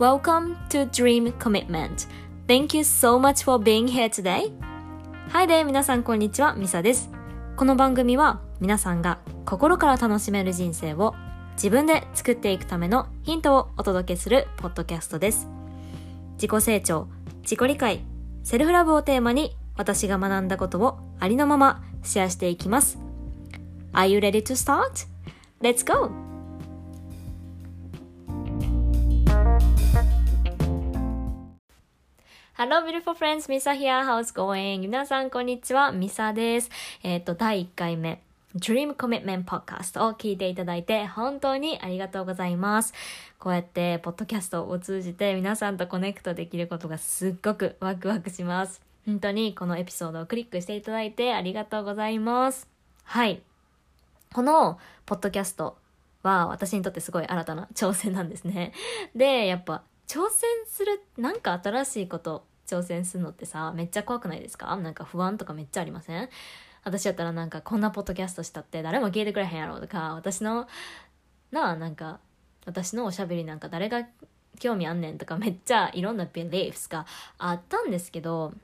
Welcome to Dream Commitment. Thank you so much for being here today. Hi there, 皆さんこんにちは、ミサです。この番組は皆さんが心から楽しめる人生を自分で作っていくためのヒントをお届けするポッドキャストです。自己成長、自己理解、セルフラブをテーマに私が学んだことをありのままシェアしていきます。Are you ready to start? Let's go! Hello, beautiful friends. ミサ here. How's going? 皆さん、こんにちは。ミサです。えっ、と、第1回目。Dream Commitment Podcast を聞いていただいて本当にありがとうございます。こうやって、ポッドキャストを通じて皆さんとコネクトできることがすっごくワクワクします。本当にこのエピソードをクリックしていただいてありがとうございます。はい。このポッドキャストは私にとってすごい新たな挑戦なんですね。で、やっぱ挑戦する、なんか新しいこと挑戦するのってさ、めっちゃ怖くないですか？なんか不安とかめっちゃありません？私やったらなんかこんなポッドキャストしたって誰も聞いてくれへんやろとか、私の、なあ、なんか、私のおしゃべりなんか誰が興味あんねんとかめっちゃいろんな beliefs があったんですけど、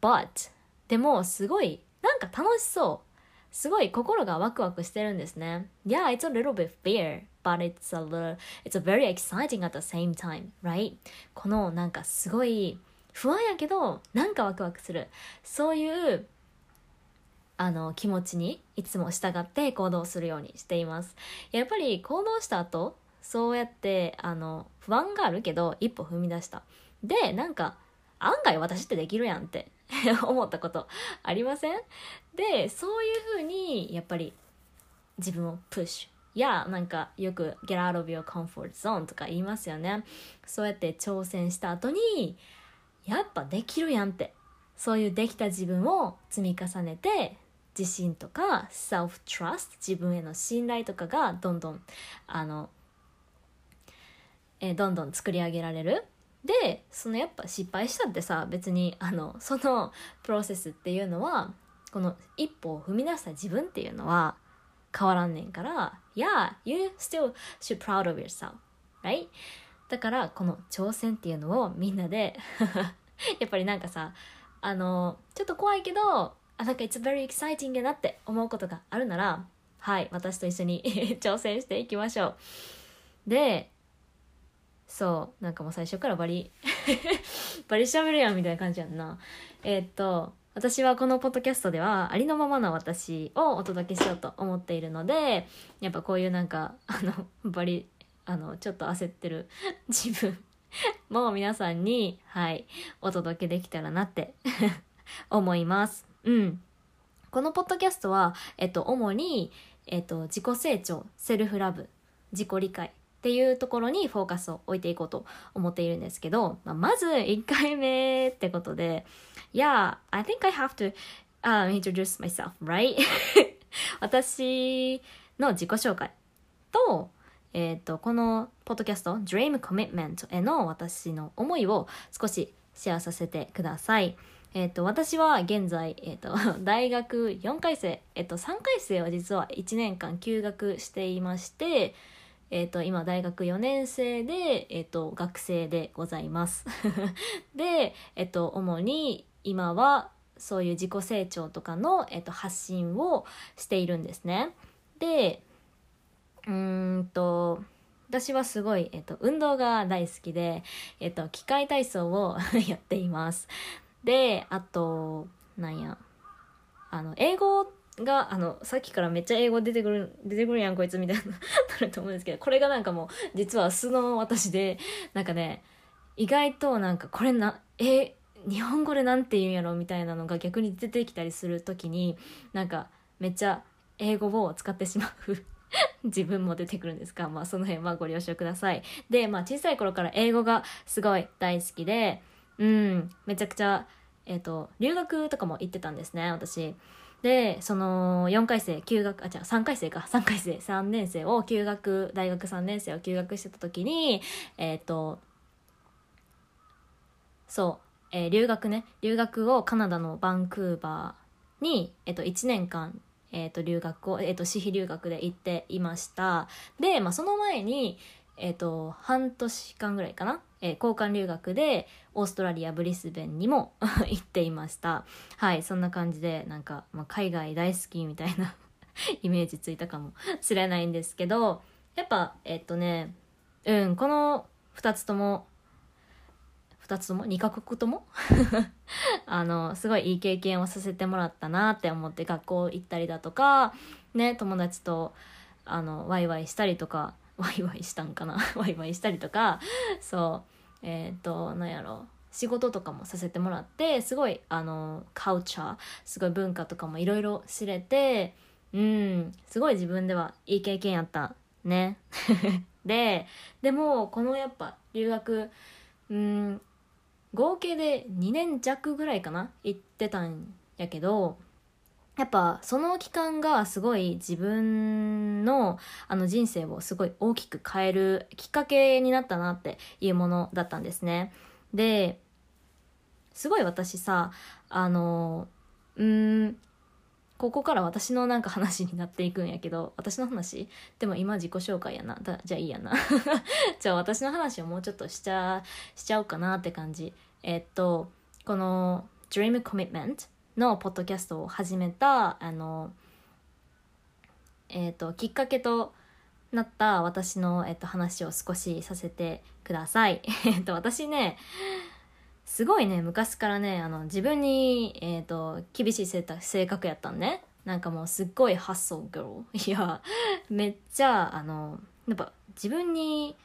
but でもすごいなんか楽しそう。すごい心がワクワクしてるんですね。Yeah, it's a little bit fear but it's a little it's a very exciting at the same time, right? このなんかすごい不安やけどなんかワクワクする。そういうあの気持ちにいつも従って行動するようにしています。やっぱり行動した後そうやってあの不安があるけど一歩踏み出した。でなんか案外私ってできるやんって 思ったことありません？でそういうふうにやっぱり自分をプッシュやなんかよく get out of your comfort zone とか言いますよね。そうやって挑戦した後にやっぱできるやんってそういうできた自分を積み重ねて自信とか self trust 自分への信頼とかがどんどんあの、えどんどん作り上げられるでそのやっぱ失敗したってさ別にあのそのプロセスっていうのはこの一歩を踏み出した自分っていうのは変わらんねんから Yeah, you still should proud of yourself, right? だからこの挑戦っていうのをみんなで やっぱりなんかさあのちょっと怖いけどあなんか It's very exciting なって思うことがあるならはい私と一緒に 挑戦していきましょう。でそうなんかもう最初からバリ バリ喋るやんみたいな感じやんな。えーっと私はこのポッドキャストではありのままの私をお届けしようと思っているのでやっぱこういうなんかあのバリあのちょっと焦ってる 自分も皆さんにはいお届けできたらなって 思いますうんこのポッドキャストは、えっと、主に、えっと、自己成長セルフラブ自己理解っていうところにフォーカスを置いていこうと思っているんですけど、まあ、まず1回目ってことで Yeah, I think I have to、um, introduce myself, right? 私の自己紹介と、えっ、と、このポッドキャスト Dream Commitment への私の思いを少しシェアさせてください。えっ、と、私は現在、えっ、と、大学4回生、えっ、と、3回生は実は1年間休学していまして、えっ、と、今大学4年生で、えっ、と、学生でございます。で、えっ、と、主に今はそういう自己成長とかの、えっ、と、発信をしているんですね。で、うんと、私はすごい、えっ、と、運動が大好きで、えっ、と、機械体操を やっています。で、あと、なんや、あの、英語が、あの、さっきからめっちゃ英語出てくる、出てくるやん、こいつみたいな、なると思うんですけど、これがなんかもう、実は素の私で、なんかね、意外となんか、これな、え、日本語でなんて言うんやろみたいなのが逆に出てきたりするときに、なんか、めっちゃ英語を使ってしまう。自分も出てくるんですが、まあその辺はご了承ください。で、まあ小さい頃から英語がすごい大好きで、うん、めちゃくちゃ、えっ、と、留学とかも行ってたんですね、私。で、その4回生、休学、あ、じゃあ3回生か、3回生、3年生を休学、大学3年生を休学してた時に、えっ、と、そう、えー留学ね、留学をカナダのバンクーバーに、えっ、と、1年間、えっ、と、留学を、えっ、と、私費留学で行っていました。で、まあ、その前に、えっ、と、半年間ぐらいかな？えー、交換留学でオーストラリアブリスベンにも 行っていましたはいそんな感じでなんか、まあ、海外大好きみたいな イメージついたかも しれないんですけどやっぱえっとねうんこの2つとも2つとも2カ国とも？あのすごいいい経験をさせてもらったなって思って学校行ったりだとかね友達とあのワイワイしたりとか ワイワイしたんかな？ワイワイしたりとかそうえっ、ー、となんやろ。仕事とかもさせてもらってすごいあのカウチャーすごい文化とかもいろいろ知れてうんすごい自分ではいい経験やったね。ででもこのやっぱ留学うん合計で2年弱ぐらいかな行ってたんやけどやっぱその期間がすごい自分のあの人生をすごい大きく変えるきっかけになったなっていうものだったんですね。で、すごい私さ、あの、うん、ここから私のなんか話になっていくんやけど、私の話？でも今自己紹介やな。だじゃあいいやな。じゃあ私の話をもうちょっとしちゃ、しちゃおうかなって感じ。えっと、この Dream Commitment のポッドキャストを始めたあの、えーと、きっかけとなった私の、えーと、話を少しさせてください。えっと私ねすごいね昔からねあの自分に、えーと、厳しい性格やったんね。なんかもうすっごいハッソーグロー。いやめっちゃあのやっぱ自分に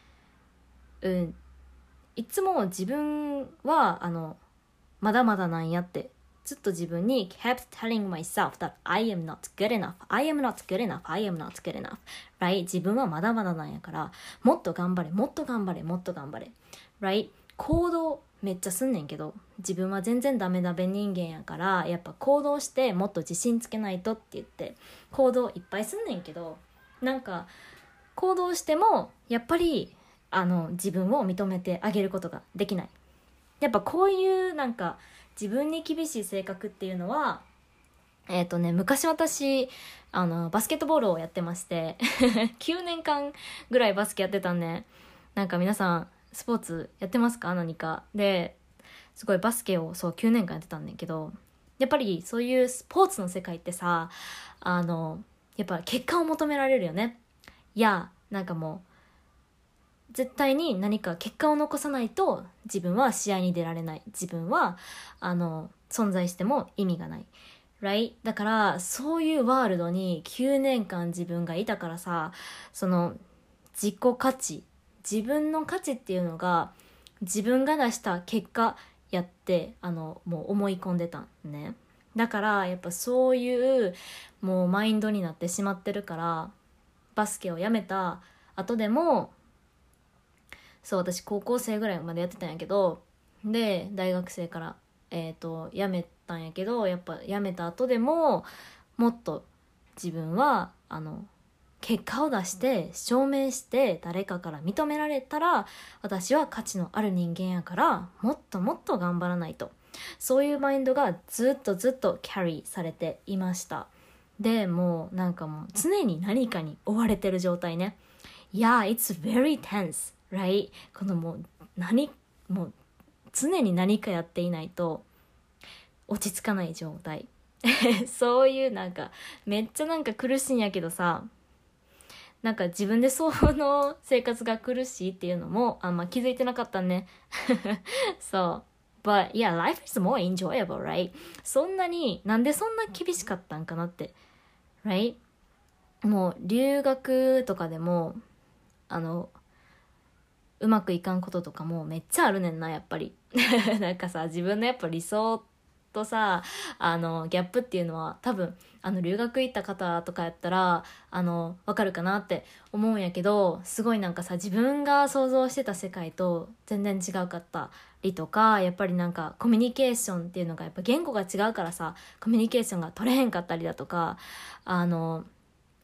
うんいつも自分はあのまだまだなんやってずっと自分に kept telling myself that I am not good enough, I am not good enough, I am not good enough, right? 自分はまだまだなんやから、もっと頑張れ、もっと頑張れ、もっと頑張れ、right? 行動めっちゃすんねんけど、自分は全然ダメダメ人間やから、やっぱ行動してもっと自信つけないとって言って、行動いっぱいすんねんけど、なんか、行動しても、やっぱり、あの、自分を認めてあげることができない。やっぱこういうなんか、自分に厳しい性格っていうのはえっ、ー、とね昔私あのバスケットボールをやってまして 9年間ぐらいバスケやってたんでなんか皆さんスポーツやってますか？何か。ですごいバスケをそう9年間やってたんだけどやっぱりそういうスポーツの世界ってさあのやっぱ結果を求められるよね。いやなんかもう絶対に何か結果を残さないと自分は試合に出られない。自分はあの存在しても意味がない。Right? だからそういうワールドに9年間自分がいたからさその自己価値自分の価値っていうのが自分が出した結果やってあのもう思い込んでたんね。だからやっぱそういうもうマインドになってしまってるからバスケをやめた後でもそう私高校生ぐらいまでやってたんやけどで大学生からえっ、ー、と辞めたんやけどやっぱ辞めた後でももっと自分はあの結果を出して証明して誰かから認められたら私は価値のある人間やからもっともっと頑張らないと。そういうマインドがずっとずっとキャリーされていました。でもうなんかもう常に何かに追われてる状態ね。Yeah, it's very tense right? このもう何もう常に何かやっていないと落ち着かない状態。そういうなんかめっちゃなんか苦しいんやけどさ。なんか自分でその生活が苦しいっていうのもあんま気づいてなかったね そう But yeah, life is more enjoyable, right? そんなに、なんでそんな厳しかったんかなって。right? もう留学とかでも、あの、うまくいかんこととかもめっちゃあるねんなやっぱり なんかさ自分のやっぱ理想とさあのギャップっていうのは多分あの留学行った方とかやったらあのわかるかなって思うんやけどすごいなんかさ自分が想像してた世界と全然違うかったりとかやっぱりなんかコミュニケーションっていうのがやっぱ言語が違うからさコミュニケーションが取れへんかったりだとかあの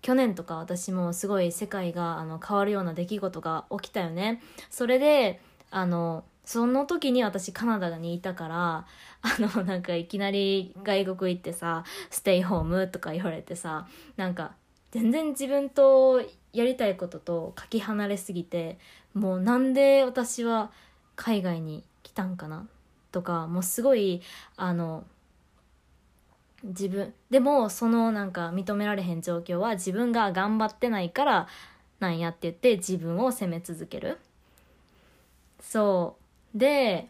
去年とか私もすごい世界があの変わるような出来事が起きたよね。それで、あの、その時に私カナダにいたから、あの、なんかいきなり外国行ってさ、ステイホームとか言われてさ、なんか全然自分とやりたいこととかけ離れすぎて、もうなんで私は海外に来たんかなとかもうすごいあの自分でもそのなんか認められへん状況は自分が頑張ってないからなんやって言って自分を責め続ける。そう。で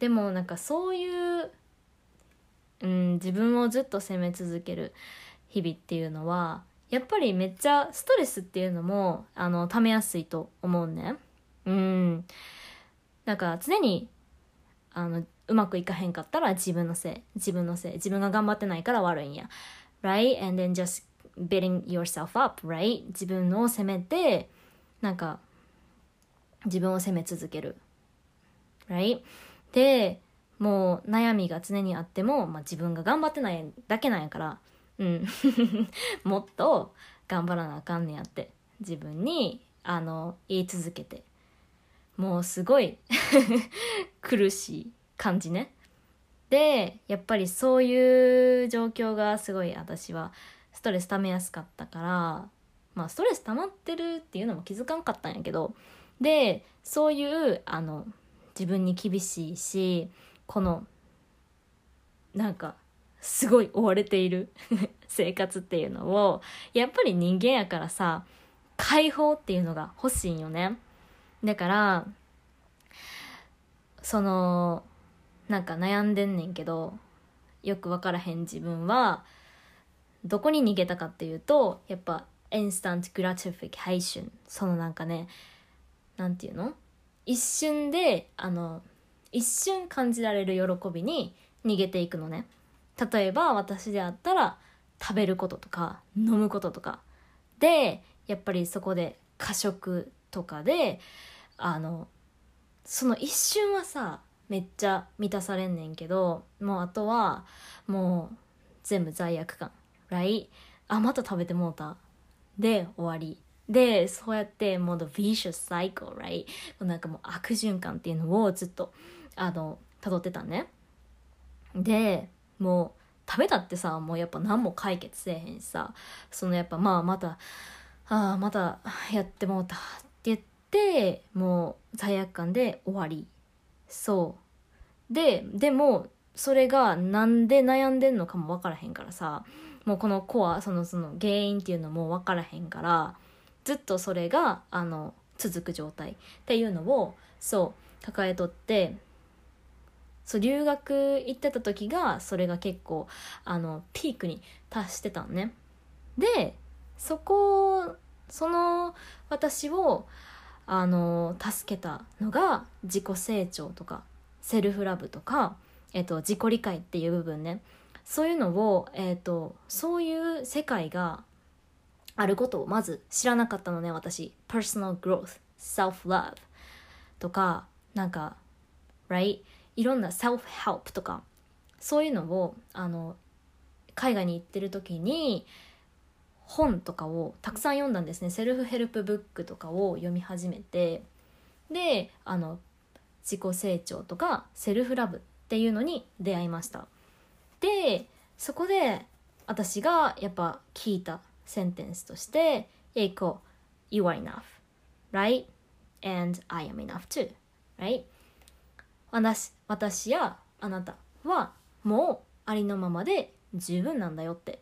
でもなんかそういう、うん、自分をずっと責め続ける日々っていうのはやっぱりめっちゃストレスっていうのもあのためやすいと思うね。うん。だか常にあのうまくいかへんかったら自分のせい自分のせい自分が頑張ってないから悪いんや。Right? And then just beating yourself up right? 自分を責めてなんか自分を責め続ける。Right? でもう悩みが常にあっても、まあ、自分が頑張ってないだけなんやからうん。もっと頑張らなあかんねんやって自分にあの言い続けて。もうすごい 苦しい感じね。でやっぱりそういう状況がすごい私はストレス溜めやすかったからまあストレス溜まってるっていうのも気づかんかったんやけどでそういうあの自分に厳しいしこのなんかすごい追われている 生活っていうのをやっぱり人間やからさ解放っていうのが欲しいんよね。だからそのなんか悩んでんねんけどよく分からへん自分はどこに逃げたかっていうとやっぱ instant gratification。そのなんかねなんていうの？一瞬であの一瞬感じられる喜びに逃げていくのね。例えば私であったら食べることとか飲むこととか。でやっぱりそこで過食とかであのその一瞬はさめっちゃ満たされんねんけどもうあとはもう全部罪悪感。right あまた食べてもうた。で終わり。でそうやってもう the vicious cycle right? なんかもう悪循環っていうのをずっとあの辿ってたね。でもう食べたってさもうやっぱ何も解決せえへんしさ。そのやっぱまあまたああまたやってもうたって言ってもう罪悪感で終わり。そう。ででもそれがなんで悩んでんのかも分からへんからさ。もうこのコアそのその原因っていうのも分からへんから。ずっとそれがあの続く状態っていうのをそう抱えとってそう留学行ってた時がそれが結構あのピークに達してたのね。でそこその私をあの助けたのが自己成長とかセルフラブとか、えっと、自己理解っていう部分ね。そういうのを、えっと、そういう世界があることをまず知らなかったのね私。personal growth self love とかなんか right いろんな self help とか。そういうのをあの海外に行ってる時に本とかをたくさん読んだんですね。セルフヘルプブックとかを読み始めて。であの自己成長とかセルフラブっていうのに出会いました。でそこで私がやっぱ聞いたセンテンスとして「えいこ You are enough right? And I am enough too right? 私私やあなたはもうありのままで十分なんだよって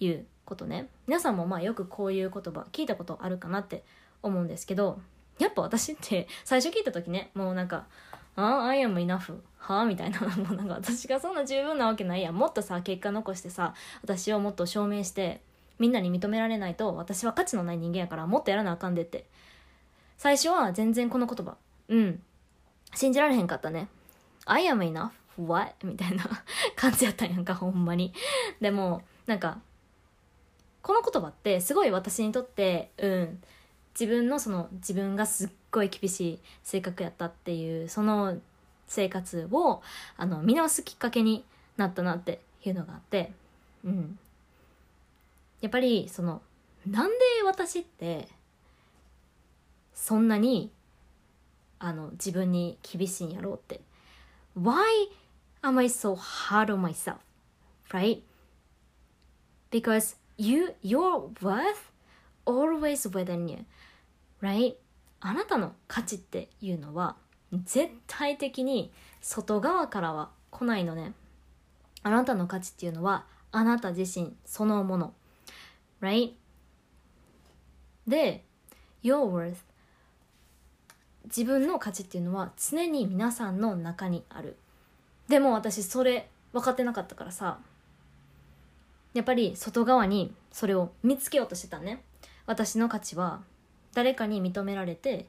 いうことね。皆さんもまあよくこういう言葉聞いたことあるかなって思うんですけどやっぱ私って最初聞いた時ねもうなんか「ああ I am enough」はあみたいなもうなんか私がそんな十分なわけないやもっとさ結果残してさ私をもっと証明してみんなに認められないと私は価値のない人間やからもっとやらなあかんでって。最初は全然この言葉。うん。信じられへんかったね。I am enough? What? みたいな 感じやったんやんかほんまに。でもなんかこの言葉ってすごい私にとってうん。自分のその自分がすっごい厳しい性格やったっていうその生活をあの見直すきっかけになったなっていうのがあって。うん。やっぱりそのなんで私ってそんなにあの自分に厳しいんやろうって。Why am I so hard on myself? Right? Because you your worth always within you. Right? あなたの価値っていうのは絶対的に外側からは来ないのね。あなたの価値っていうのはあなた自身そのもの。Right? で your worth 自分の価値っていうのは常に皆さんの中にある。でも私それ分かってなかったからさやっぱり外側にそれを見つけようとしてたね。私の価値は誰かに認められて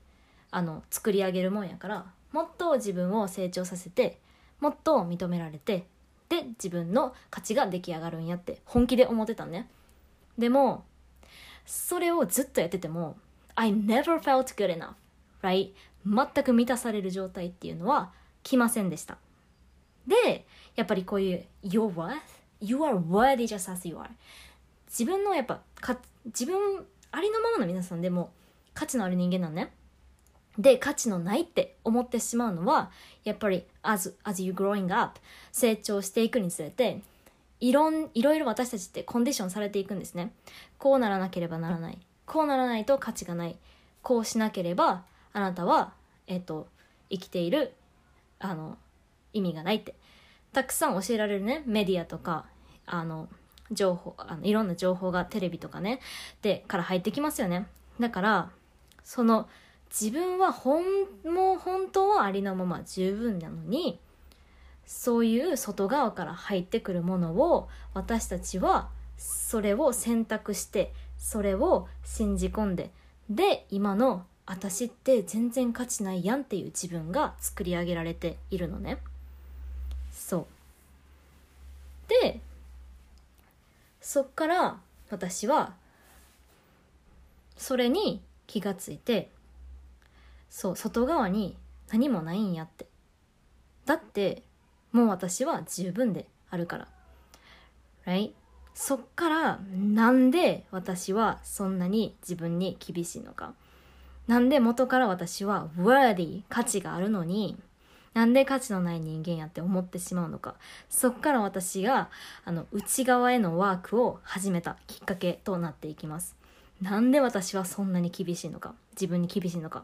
あの作り上げるもんやからもっと自分を成長させてもっと認められてで自分の価値が出来上がるんやって本気で思ってたね。でもそれをずっとやってても I never felt good enough right? 全く満たされる状態っていうのは来ませんでした。でやっぱりこういう Your worth You are worthy just as you are. 自分のやっぱか自分ありのままの皆さんでも価値のある人間なんね。で価値のないって思ってしまうのはやっぱり as, as you growing up 成長していくにつれていろんいろいろ私たちってコンディションされていくんですね。こうならなければならない。こうならないと価値がない。こうしなければあなたはえっ、と生きているあの意味がないって。たくさん教えられるね。メディアとかあの情報あのいろんな情報がテレビとかね。でから入ってきますよね。だからその自分は本もう本当はありのまま十分なのにそういう外側から入ってくるものを私たちはそれを選択してそれを信じ込んでで今の私って全然価値ないやんっていう自分が作り上げられているのね。そう。でそっから私はそれに気がついてそう外側に何もないんやって。だってもう私は十分であるから。Right? そっからなんで私はそんなに自分に厳しいのか。なんで元から私は worthy 価値があるのになんで価値のない人間やって思ってしまうのか。そっから私があの内側へのワークを始めたきっかけとなっていきます。なんで私はそんなに厳しいのか。自分に厳しいのか。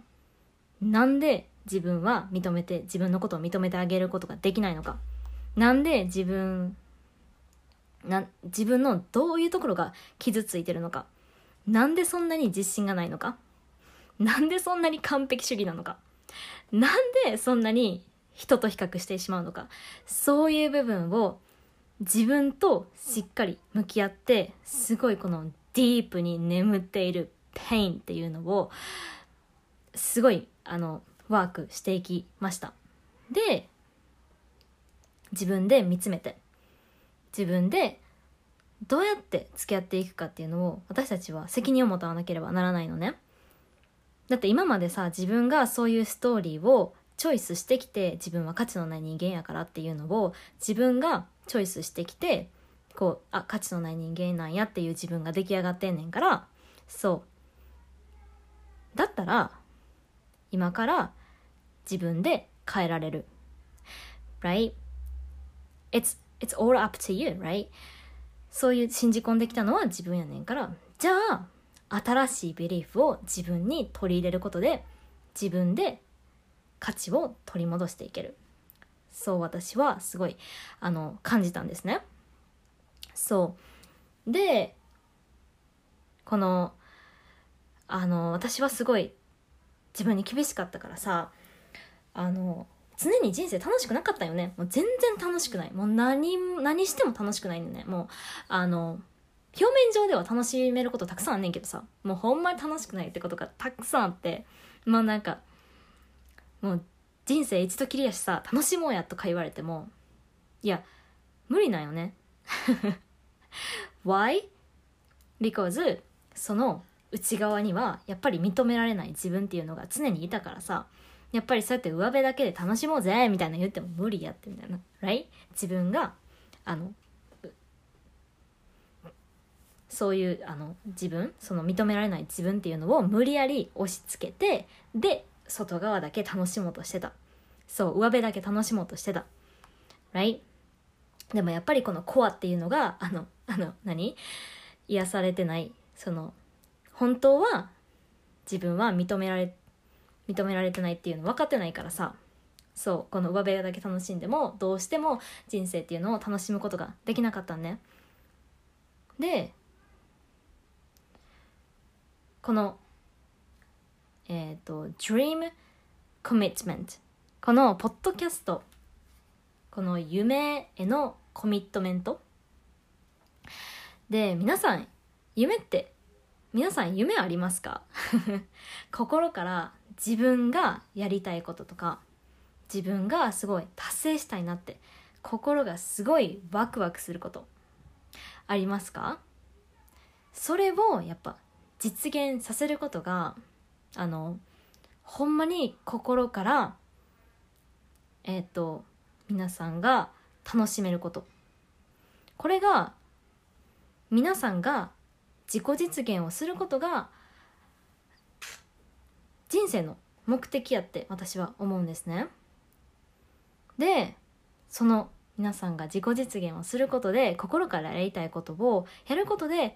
なんで自分は認めて自分のことを認めてあげることができないのか。なんで自分な自分のどういうところが傷ついてるのか。なんでそんなに自信がないのか。なんでそんなに完璧主義なのか。なんでそんなに人と比較してしまうのか。そういう部分を自分としっかり向き合ってすごいこのディープに眠っている painっていうのをすごいあのワークしていきました。で自分で見つめて自分でどうやって付き合っていくかっていうのを私たちは責任を持たなければならないのね。だって今までさ自分がそういうストーリーをチョイスしてきて自分は価値のない人間やからっていうのを自分がチョイスしてきてこうあ価値のない人間なんやっていう自分が出来上がってんねんからそう。だったら今から自分で変えられる。Right? It's it's all up to you right? そういう信じ込んできたのは自分やねんから。じゃあ新しいビリーフを自分に取り入れることで自分で価値を取り戻していける。そう私はすごいあの感じたんですね。そう。でこのあの私はすごい自分に厳しかったからさあの常に人生楽しくなかったよね。もう全然楽しくない。もう何何しても楽しくないんだね。もうあの表面上では楽しめることたくさんあんねんけどさもうほんまに楽しくないってことがたくさんあってまあなんかもう人生一度きりやしさ楽しもうやとか言われてもいや無理なんよね。Why? Because その内側にはやっぱり認められない自分っていうのが常にいたからさやっぱりそうやって上辺だけで楽しもうぜみたいな言っても無理やってみたいな right? 自分があのそういうあの自分その認められない自分っていうのを無理やり押し付けてで外側だけ楽しもうとしてたそう上辺だけ楽しもうとしてた right? でもやっぱりこのコアっていうのがあのあの何？癒されてないその本当は自分は認められ認められてないっていうの分かってないからさ。そうこの上辺だけ楽しんでもどうしても人生っていうのを楽しむことができなかったんね。でこのえっ、ー、と Dream Commitment このポッドキャスト。この夢へのコミットメント。で皆さん夢って皆さん夢ありますか？心から自分がやりたいこととか自分がすごい達成したいなって心がすごいワクワクすることありますか？それをやっぱ実現させることがあのほんまに心からえっ、ー、と皆さんが楽しめること。これが皆さんが自己実現をすることが人生の目的やって私は思うんですね。でその皆さんが自己実現をすることで心からやりたいことをやることで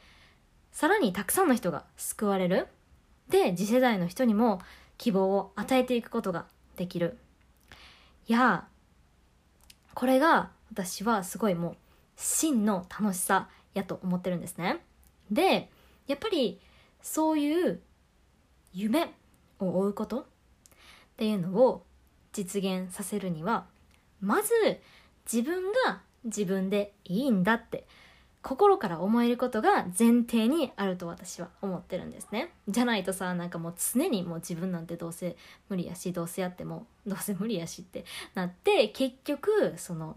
さらにたくさんの人が救われる。で次世代の人にも希望を与えていくことができる。いやこれが私はすごいもう真の楽しさやと思ってるんですね。でやっぱりそういう夢を追うことっていうのを実現させるにはまず自分が自分でいいんだって心から思えることが前提にあると私は思ってるんですね。じゃないとさなんかもう常にもう自分なんてどうせ無理やしどうせやってもどうせ無理やしってなって結局その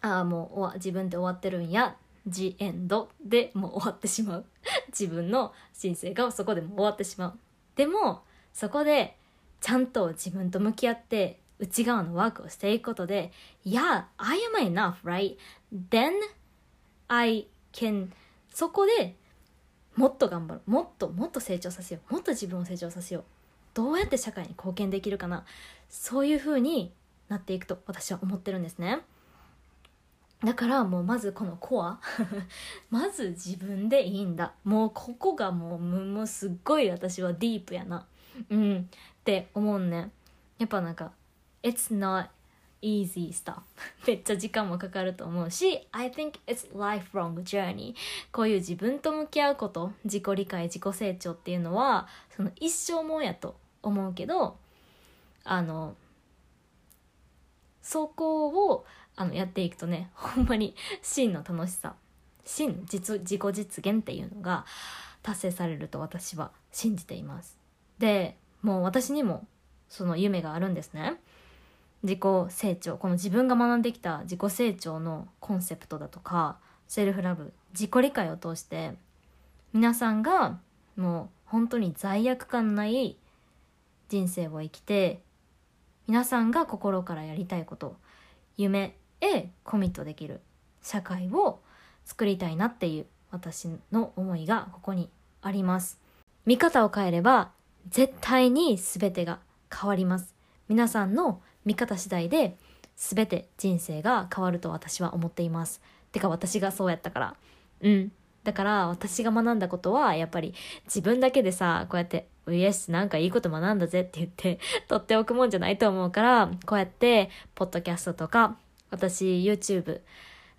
ああもう自分で終わってるんやジエンドでもう終わってしまう 自分の人生がそこでも終わってしまうでもそこでちゃんと自分と向き合って内側のワークをしていくことで、Yeah, I am enough, right? Then I can そこでもっと頑張る。もっともっと成長させよう。もっと自分を成長させよう。どうやって社会に貢献できるかな。そういう風になっていくと私は思ってるんですね。だからもうまずこのコア まず自分でいいんだ。もうここがもうもうすっごい私はディープやな。うん。って思うね。やっぱなんか It's not easy stuff めっちゃ時間もかかると思うし I think it's lifelong journey こういう自分と向き合うこと自己理解自己成長っていうのはその一生もんやと思うけどあのそこをあのやっていくとね ほんまに真の楽しさ。真実自己実現っていうのが達成されると私は信じています。でもう私にもその夢があるんですね。自己成長。この自分が学んできた自己成長のコンセプトだとかセルフラブ自己理解を通して皆さんがもう本当に罪悪感ない人生を生きて皆さんが心からやりたいこと夢へコミットできる社会を作りたいなっていう私の思いがここにあります。見方を変えれば絶対に全てが変わります。皆さんの見方次第で全て人生が変わると私は思っています。てか私がそうやったから。うん。だから私が学んだことはやっぱり自分だけでさこうやって「イエスなんかいいこと学んだぜ」って言って取っておくもんじゃないと思うからこうやってポッドキャストとか私 YouTube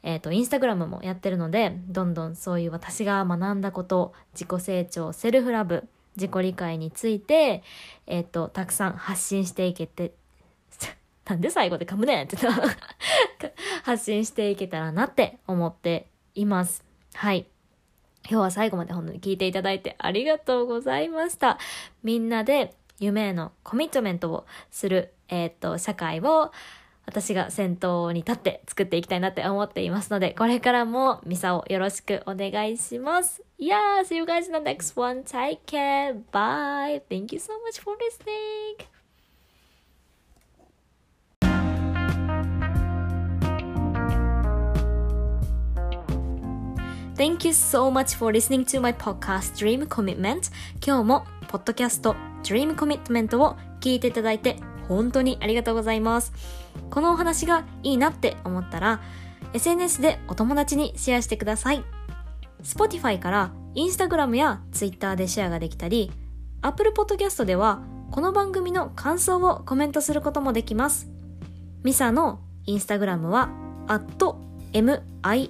えっ、ー、と、インスタグラムもやってるので、どんどんそういう私が学んだこと、自己成長、セルフラブ、自己理解について、えっ、ー、と、たくさん発信していけて、なんで最後で噛むねんって 発信していけたらなって思っています。はい。今日は最後まで本当に聞いていただいてありがとうございました。みんなで夢へのコミットメントをする、えっ、と、社会を私が先頭に立って作っていきたいなって思っていますので、これからもミサをよろしくお願いします。Yeah, see you guys in the next one. Take care. Bye. Thank you so much for listening. Thank you so much for listening to my podcast Dream Commitment 今日もポッドキャスト Dream Commitment を聞いていただいて本当にありがとうございますこのお話がいいなって思ったら SNS でお友達にシェアしてください Spotify から Instagram や Twitter でシェアができたり Apple Podcast ではこの番組の感想をコメントすることもできます。ミサのインスタグラムは、at miiii.isa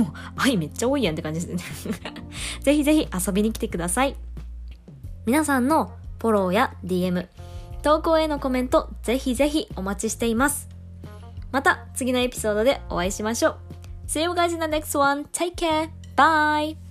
もう、愛めっちゃ多いやんって感じですね ぜひぜひ遊びに来てください。皆さんのフォローや DM、投稿へのコメント、ぜひぜひお待ちしています。また次のエピソードでお会いしましょう。See you guys in the next one. Take care. Bye.